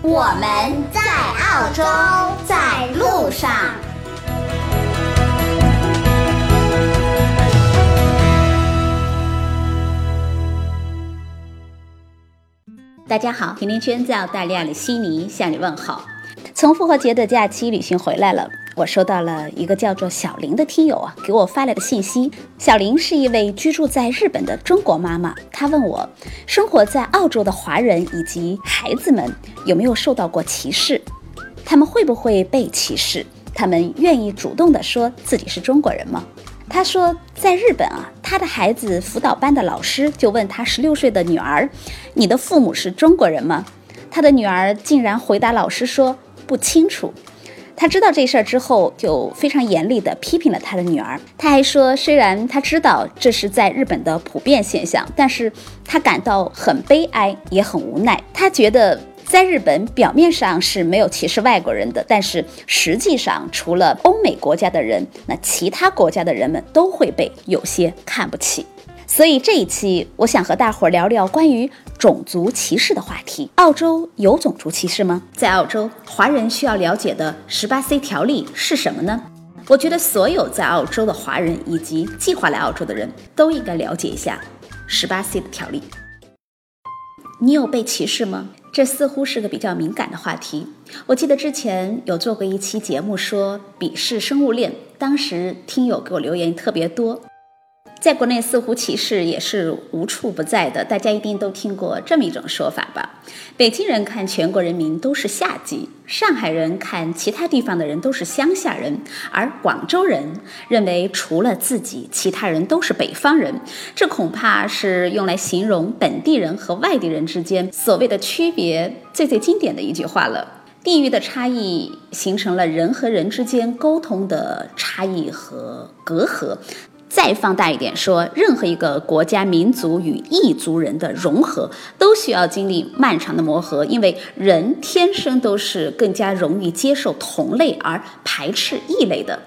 我们在澳洲，在路上。大家好，甜甜圈在澳大利亚的悉尼向你问好。从复活节的假期旅行回来了。我收到了一个叫做小林的听友啊给我发来的信息。小林是一位居住在日本的中国妈妈，她问我，生活在澳洲的华人以及孩子们有没有受到过歧视？他们会不会被歧视？他们愿意主动的说自己是中国人吗？他说，在日本啊，他的孩子辅导班的老师就问他十六岁的女儿：“你的父母是中国人吗？”他的女儿竟然回答老师说：“不清楚。”他知道这事儿之后，就非常严厉地批评了他的女儿。他还说，虽然他知道这是在日本的普遍现象，但是他感到很悲哀，也很无奈。他觉得在日本表面上是没有歧视外国人的，但是实际上，除了欧美国家的人，那其他国家的人们都会被有些看不起。所以这一期，我想和大伙儿聊聊关于种族歧视的话题。澳洲有种族歧视吗？在澳洲，华人需要了解的十八 C 条例是什么呢？我觉得所有在澳洲的华人以及计划来澳洲的人都应该了解一下十八 C 的条例。你有被歧视吗？这似乎是个比较敏感的话题。我记得之前有做过一期节目说鄙视生物链，当时听友给我留言特别多。在国内似乎歧视也是无处不在的，大家一定都听过这么一种说法吧？北京人看全国人民都是下级，上海人看其他地方的人都是乡下人，而广州人认为除了自己，其他人都是北方人。这恐怕是用来形容本地人和外地人之间所谓的区别最最经典的一句话了。地域的差异形成了人和人之间沟通的差异和隔阂。再放大一点说，任何一个国家、民族与异族人的融合，都需要经历漫长的磨合，因为人天生都是更加容易接受同类而排斥异类的。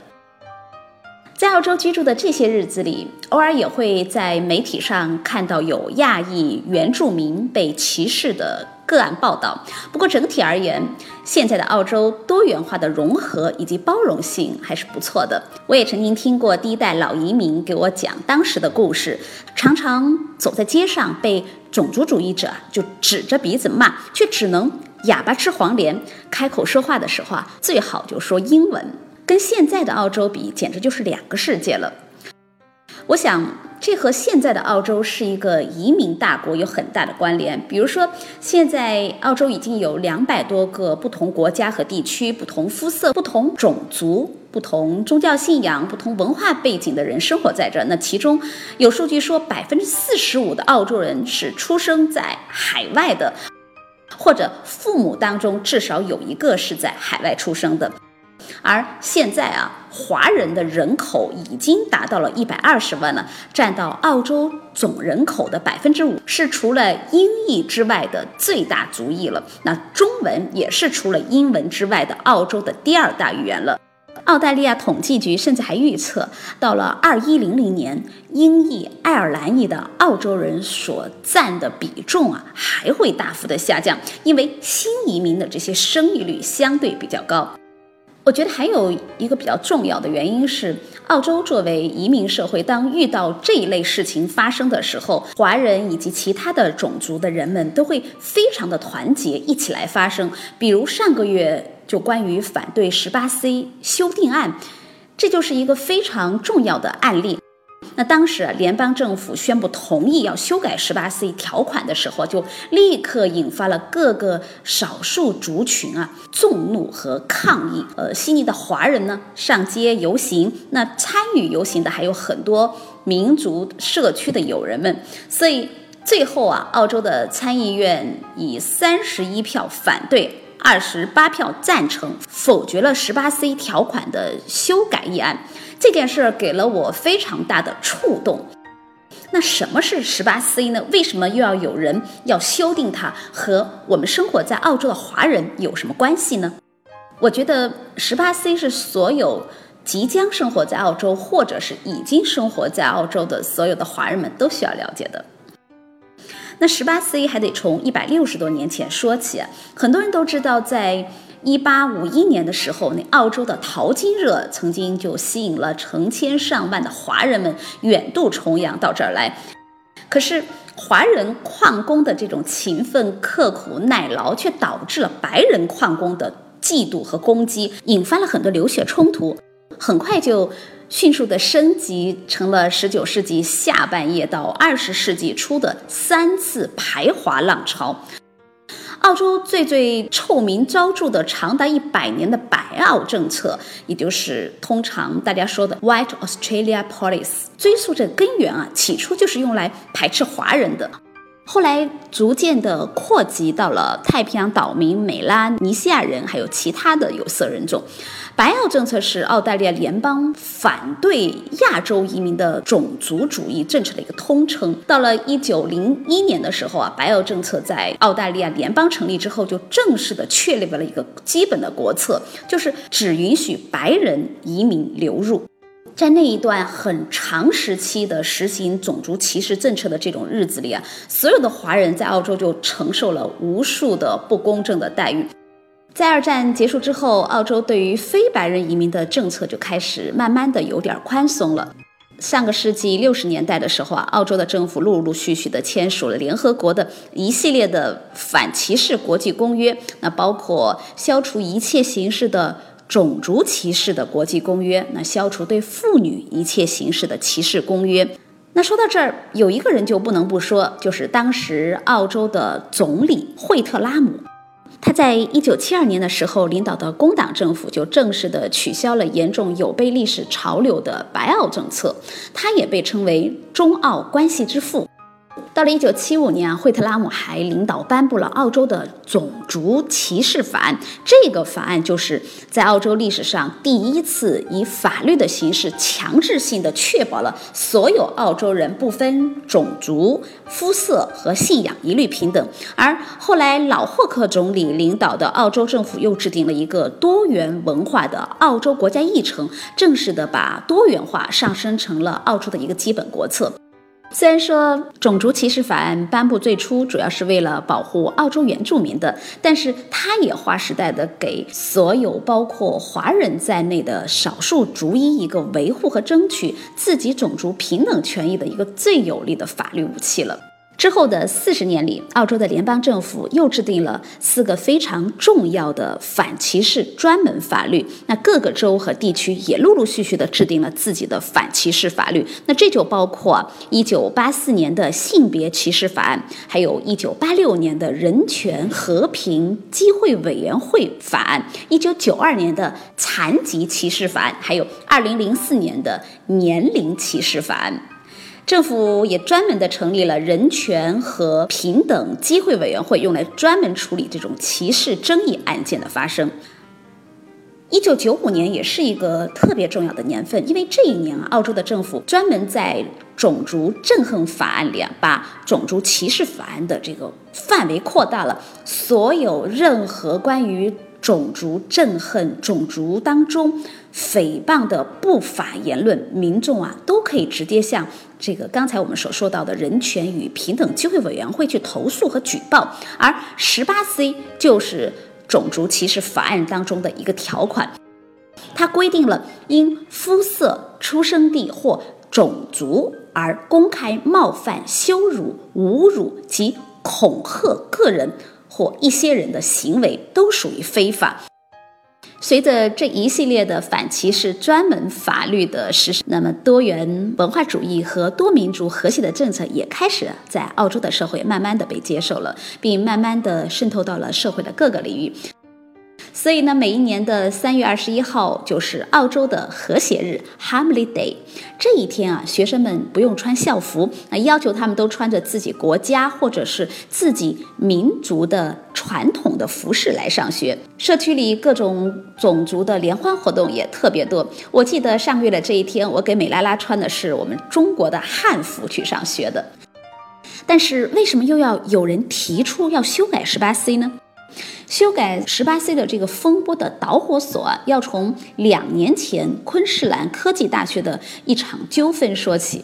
在澳洲居住的这些日子里，偶尔也会在媒体上看到有亚裔原住民被歧视的。个案报道。不过整体而言，现在的澳洲多元化的融合以及包容性还是不错的。我也曾经听过第一代老移民给我讲当时的故事，常常走在街上被种族主义者就指着鼻子骂，却只能哑巴吃黄连。开口说话的时候啊，最好就说英文。跟现在的澳洲比，简直就是两个世界了。我想。这和现在的澳洲是一个移民大国有很大的关联。比如说，现在澳洲已经有两百多个不同国家和地区、不同肤色、不同种族、不同宗教信仰、不同文化背景的人生活在这儿。那其中有数据说，百分之四十五的澳洲人是出生在海外的，或者父母当中至少有一个是在海外出生的。而现在啊，华人的人口已经达到了一百二十万了，占到澳洲总人口的百分之五，是除了英译之外的最大族裔了。那中文也是除了英文之外的澳洲的第二大语言了。澳大利亚统计局甚至还预测，到了二一零零年，英译、爱尔兰裔的澳洲人所占的比重啊，还会大幅的下降，因为新移民的这些生育率相对比较高。我觉得还有一个比较重要的原因是，澳洲作为移民社会，当遇到这一类事情发生的时候，华人以及其他的种族的人们都会非常的团结，一起来发声。比如上个月就关于反对十八 C 修订案，这就是一个非常重要的案例。那当时啊，联邦政府宣布同意要修改十八 C 条款的时候，就立刻引发了各个少数族群啊众怒和抗议。呃，悉尼的华人呢上街游行，那参与游行的还有很多民族社区的友人们。所以最后啊，澳洲的参议院以三十一票反对、二十八票赞成，否决了十八 C 条款的修改议案。这件事儿给了我非常大的触动。那什么是十八 C 呢？为什么又要有人要修订它？和我们生活在澳洲的华人有什么关系呢？我觉得十八 C 是所有即将生活在澳洲，或者是已经生活在澳洲的所有的华人们都需要了解的。那十八 C 还得从一百六十多年前说起，很多人都知道，在一八五一年的时候，那澳洲的淘金热曾经就吸引了成千上万的华人们远渡重洋到这儿来。可是，华人矿工的这种勤奋刻苦耐劳，却导致了白人矿工的嫉妒和攻击，引发了很多流血冲突，很快就。迅速的升级成了十九世纪下半叶到二十世纪初的三次排华浪潮。澳洲最最臭名昭著的长达一百年的白澳政策，也就是通常大家说的 White Australia Policy，追溯这根源啊，起初就是用来排斥华人的。后来逐渐的扩及到了太平洋岛民、美拉尼西亚人，还有其他的有色人种。白澳政策是澳大利亚联邦反对亚洲移民的种族主义政策的一个通称。到了一九零一年的时候啊，白澳政策在澳大利亚联邦成立之后，就正式的确立为了一个基本的国策，就是只允许白人移民流入。在那一段很长时期的实行种族歧视政策的这种日子里啊，所有的华人在澳洲就承受了无数的不公正的待遇。在二战结束之后，澳洲对于非白人移民的政策就开始慢慢的有点宽松了。上个世纪六十年代的时候啊，澳洲的政府陆陆续续的签署了联合国的一系列的反歧视国际公约，那包括消除一切形式的。种族歧视的国际公约，那消除对妇女一切形式的歧视公约。那说到这儿，有一个人就不能不说，就是当时澳洲的总理惠特拉姆。他在一九七二年的时候领导的工党政府就正式的取消了严重有悖历史潮流的白澳政策，他也被称为中澳关系之父。到了一九七五年啊，惠特拉姆还领导颁布了澳洲的种族歧视法案。这个法案就是在澳洲历史上第一次以法律的形式强制性的确保了所有澳洲人不分种族、肤色和信仰一律平等。而后来老霍克总理领导的澳洲政府又制定了一个多元文化的澳洲国家议程，正式的把多元化上升成了澳洲的一个基本国策。虽然说种族歧视法案颁布最初主要是为了保护澳洲原住民的，但是它也划时代的给所有包括华人在内的少数族裔一个维护和争取自己种族平等权益的一个最有力的法律武器了。之后的四十年里，澳洲的联邦政府又制定了四个非常重要的反歧视专门法律。那各个州和地区也陆陆续续的制定了自己的反歧视法律。那这就包括一九八四年的性别歧视法案，还有一九八六年的人权和平机会委员会法案，一九九二年的残疾歧视法案，还有二零零四年的年龄歧视法案。政府也专门的成立了人权和平等机会委员会，用来专门处理这种歧视争议案件的发生。一九九五年也是一个特别重要的年份，因为这一年啊，澳洲的政府专门在种族憎恨法案里啊，把种族歧视法案的这个范围扩大了，所有任何关于种族憎恨、种族当中诽谤的不法言论，民众啊都可以直接向。这个刚才我们所说到的人权与平等机会委员会去投诉和举报，而十八 C 就是种族歧视法案当中的一个条款，它规定了因肤色、出生地或种族而公开冒犯、羞辱、侮辱及恐吓个人或一些人的行为都属于非法。随着这一系列的反歧视专门法律的实施，那么多元文化主义和多民族和谐的政策也开始在澳洲的社会慢慢的被接受了，并慢慢的渗透到了社会的各个领域。所以呢，每一年的三月二十一号就是澳洲的和谐日 （Harmony Day）。这一天啊，学生们不用穿校服，啊，要求他们都穿着自己国家或者是自己民族的传统的服饰来上学。社区里各种种族的联欢活动也特别多。我记得上个月的这一天，我给美拉拉穿的是我们中国的汉服去上学的。但是为什么又要有人提出要修改十八 C 呢？修改十八 C 的这个风波的导火索啊，要从两年前昆士兰科技大学的一场纠纷说起。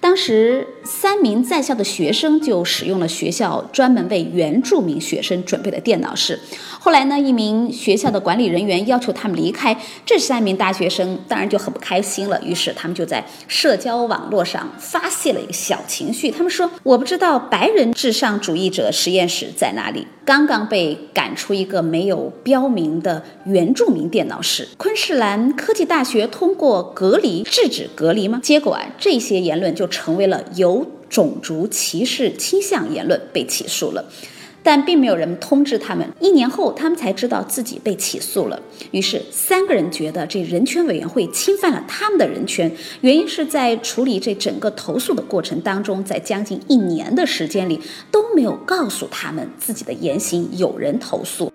当时，三名在校的学生就使用了学校专门为原住民学生准备的电脑室。后来呢，一名学校的管理人员要求他们离开，这三名大学生当然就很不开心了。于是，他们就在社交网络上发泄了一个小情绪。他们说：“我不知道白人至上主义者实验室在哪里。刚刚被赶出一个没有标明的原住民电脑室。昆士兰科技大学通过隔离制止隔离吗？结果啊，这些言论就成为了有种族歧视倾向言论，被起诉了。”但并没有人通知他们。一年后，他们才知道自己被起诉了。于是，三个人觉得这人权委员会侵犯了他们的人权。原因是在处理这整个投诉的过程当中，在将近一年的时间里都没有告诉他们自己的言行有人投诉，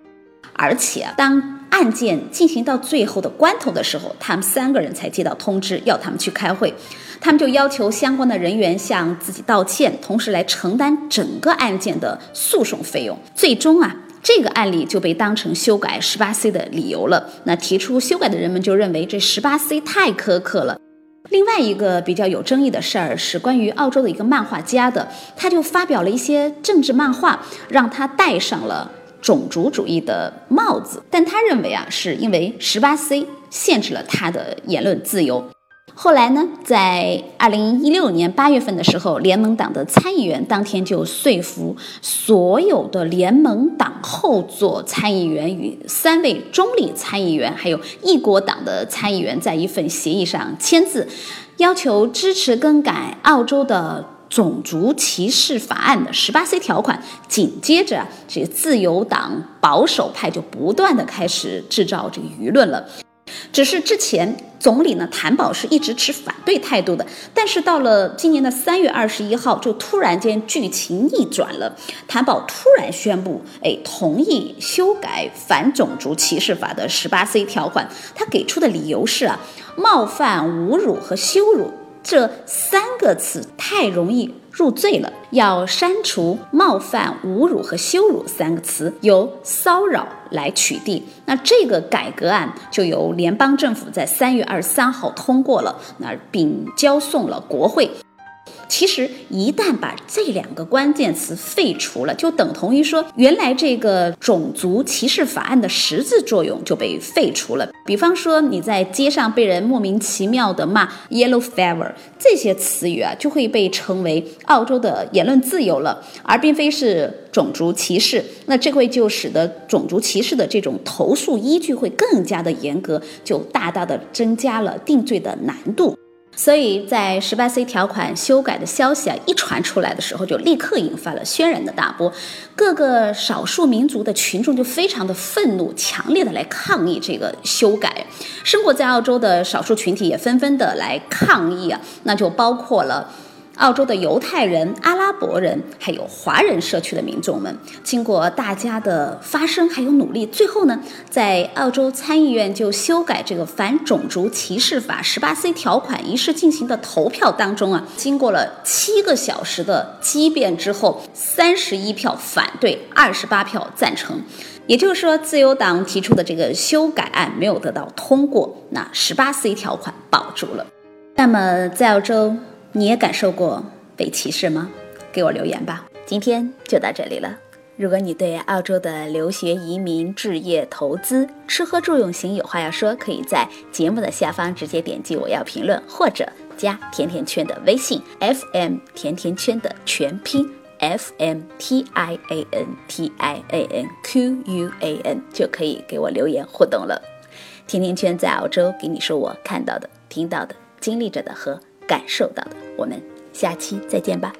而且当。案件进行到最后的关头的时候，他们三个人才接到通知，要他们去开会。他们就要求相关的人员向自己道歉，同时来承担整个案件的诉讼费用。最终啊，这个案例就被当成修改十八 C 的理由了。那提出修改的人们就认为这十八 C 太苛刻了。另外一个比较有争议的事儿是关于澳洲的一个漫画家的，他就发表了一些政治漫画，让他戴上了。种族主义的帽子，但他认为啊，是因为十八 C 限制了他的言论自由。后来呢，在二零一六年八月份的时候，联盟党的参议员当天就说服所有的联盟党后座参议员与三位中立参议员，还有异国党的参议员，在一份协议上签字，要求支持更改澳洲的。种族歧视法案的十八 C 条款，紧接着这自由党保守派就不断的开始制造这个舆论了。只是之前总理呢谭宝是一直持反对态度的，但是到了今年的三月二十一号，就突然间剧情逆转了。谭宝突然宣布，哎，同意修改反种族歧视法的十八 C 条款。他给出的理由是啊，冒犯、侮辱和羞辱。这三个词太容易入罪了，要删除“冒犯”“侮辱”和“羞辱”三个词，由“骚扰”来取缔。那这个改革案就由联邦政府在三月二十三号通过了，那并交送了国会。其实，一旦把这两个关键词废除了，就等同于说，原来这个种族歧视法案的实质作用就被废除了。比方说，你在街上被人莫名其妙的骂 “yellow fever” 这些词语啊，就会被称为澳洲的言论自由了，而并非是种族歧视。那这会就使得种族歧视的这种投诉依据会更加的严格，就大大的增加了定罪的难度。所以在十八 C 条款修改的消息啊一传出来的时候，就立刻引发了轩然的大波，各个少数民族的群众就非常的愤怒，强烈的来抗议这个修改。生活在澳洲的少数群体也纷纷的来抗议啊，那就包括了。澳洲的犹太人、阿拉伯人，还有华人社区的民众们，经过大家的发声还有努力，最后呢，在澳洲参议院就修改这个反种族歧视法十八 C 条款一事进行的投票当中啊，经过了七个小时的激辩之后，三十一票反对，二十八票赞成，也就是说，自由党提出的这个修改案没有得到通过，那十八 C 条款保住了。那么在澳洲。你也感受过被歧视吗？给我留言吧。今天就到这里了。如果你对澳洲的留学、移民、置业、投资、吃喝住用行有话要说，可以在节目的下方直接点击我要评论，或者加甜甜圈的微信 FM 甜甜圈的全拼 FM T I A N T I A N Q U A N 就可以给我留言互动了。甜甜圈在澳洲给你说我看到的、听到的、经历着的和。感受到的，我们下期再见吧。